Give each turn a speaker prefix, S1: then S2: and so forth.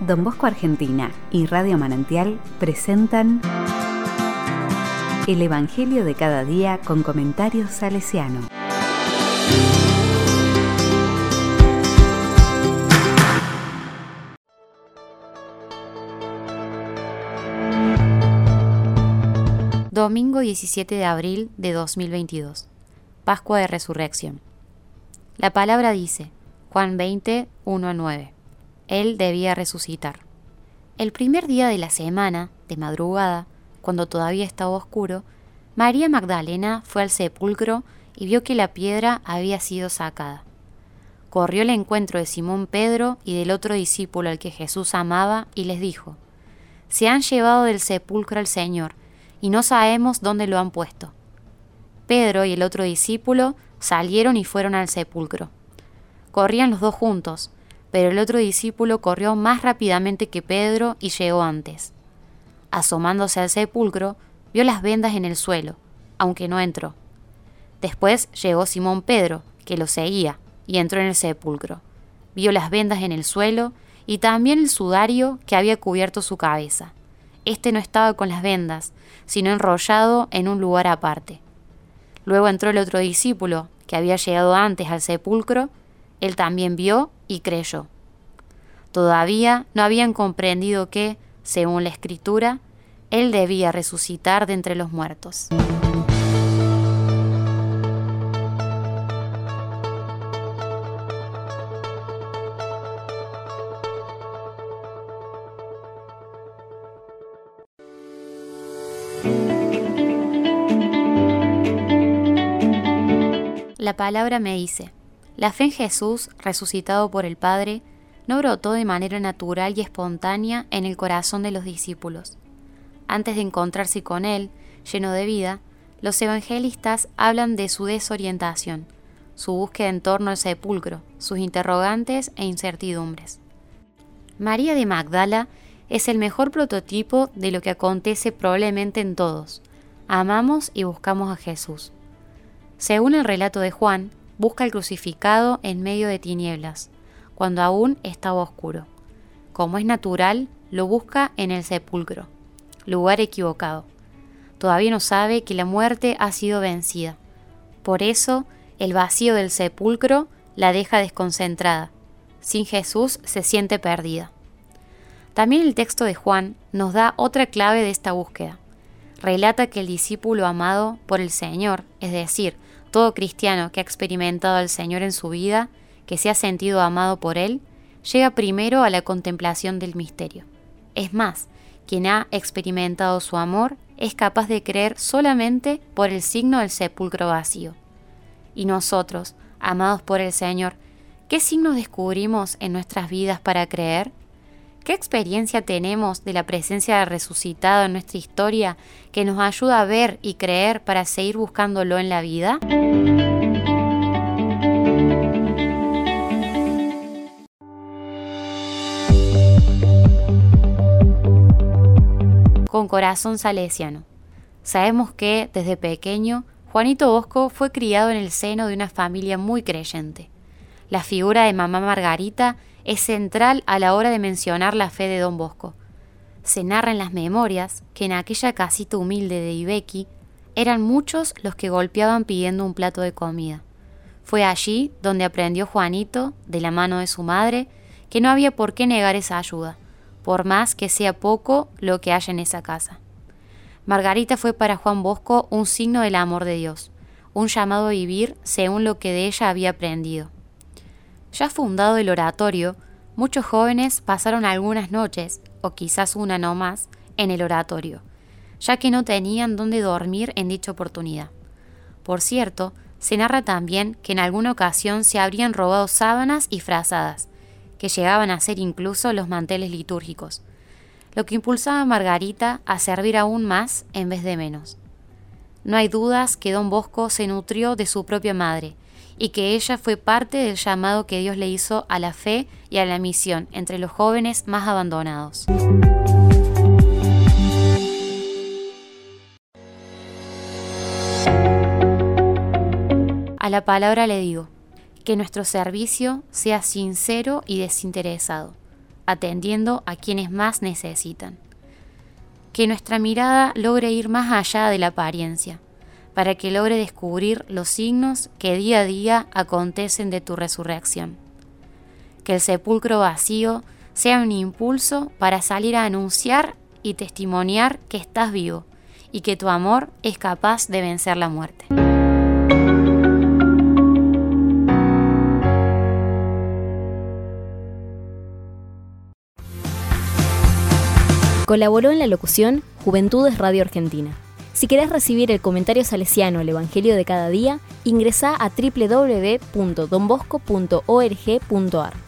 S1: Don Bosco Argentina y Radio Manantial presentan El Evangelio de cada día con comentarios salesiano.
S2: Domingo 17 de abril de 2022. Pascua de Resurrección. La palabra dice, Juan 20, 1 a 9. Él debía resucitar. El primer día de la semana, de madrugada, cuando todavía estaba oscuro, María Magdalena fue al sepulcro y vio que la piedra había sido sacada. Corrió al encuentro de Simón Pedro y del otro discípulo al que Jesús amaba y les dijo, Se han llevado del sepulcro al Señor, y no sabemos dónde lo han puesto. Pedro y el otro discípulo salieron y fueron al sepulcro. Corrían los dos juntos, pero el otro discípulo corrió más rápidamente que Pedro y llegó antes. Asomándose al sepulcro, vio las vendas en el suelo, aunque no entró. Después llegó Simón Pedro, que lo seguía, y entró en el sepulcro. Vio las vendas en el suelo y también el sudario que había cubierto su cabeza. Este no estaba con las vendas, sino enrollado en un lugar aparte. Luego entró el otro discípulo, que había llegado antes al sepulcro, él también vio y creyó. Todavía no habían comprendido que, según la escritura, él debía resucitar de entre los muertos. La palabra me dice, la fe en Jesús, resucitado por el Padre, no brotó de manera natural y espontánea en el corazón de los discípulos. Antes de encontrarse con Él, lleno de vida, los evangelistas hablan de su desorientación, su búsqueda en torno al sepulcro, sus interrogantes e incertidumbres. María de Magdala es el mejor prototipo de lo que acontece probablemente en todos. Amamos y buscamos a Jesús. Según el relato de Juan, busca el crucificado en medio de tinieblas, cuando aún estaba oscuro. Como es natural, lo busca en el sepulcro, lugar equivocado. Todavía no sabe que la muerte ha sido vencida. Por eso, el vacío del sepulcro la deja desconcentrada. Sin Jesús se siente perdida. También el texto de Juan nos da otra clave de esta búsqueda. Relata que el discípulo amado por el Señor, es decir, todo cristiano que ha experimentado al Señor en su vida, que se ha sentido amado por Él, llega primero a la contemplación del misterio. Es más, quien ha experimentado su amor es capaz de creer solamente por el signo del sepulcro vacío. Y nosotros, amados por el Señor, ¿qué signos descubrimos en nuestras vidas para creer? ¿Qué experiencia tenemos de la presencia del resucitado en nuestra historia que nos ayuda a ver y creer para seguir buscándolo en la vida? Con corazón salesiano. Sabemos que, desde pequeño, Juanito Bosco fue criado en el seno de una familia muy creyente. La figura de mamá Margarita es central a la hora de mencionar la fe de don Bosco. Se narra en las memorias que en aquella casita humilde de Ibequi eran muchos los que golpeaban pidiendo un plato de comida. Fue allí donde aprendió Juanito, de la mano de su madre, que no había por qué negar esa ayuda, por más que sea poco lo que haya en esa casa. Margarita fue para Juan Bosco un signo del amor de Dios, un llamado a vivir según lo que de ella había aprendido. Ya fundado el oratorio, muchos jóvenes pasaron algunas noches, o quizás una no más, en el oratorio, ya que no tenían dónde dormir en dicha oportunidad. Por cierto, se narra también que en alguna ocasión se habrían robado sábanas y frazadas, que llegaban a ser incluso los manteles litúrgicos, lo que impulsaba a Margarita a servir aún más en vez de menos. No hay dudas que don Bosco se nutrió de su propia madre, y que ella fue parte del llamado que Dios le hizo a la fe y a la misión entre los jóvenes más abandonados. A la palabra le digo, que nuestro servicio sea sincero y desinteresado, atendiendo a quienes más necesitan. Que nuestra mirada logre ir más allá de la apariencia, para que logre descubrir los signos que día a día acontecen de tu resurrección. Que el sepulcro vacío sea un impulso para salir a anunciar y testimoniar que estás vivo y que tu amor es capaz de vencer la muerte.
S3: Colaboró en la locución Juventudes Radio Argentina. Si querés recibir el comentario salesiano al Evangelio de cada día, ingresa a www.donbosco.org.ar.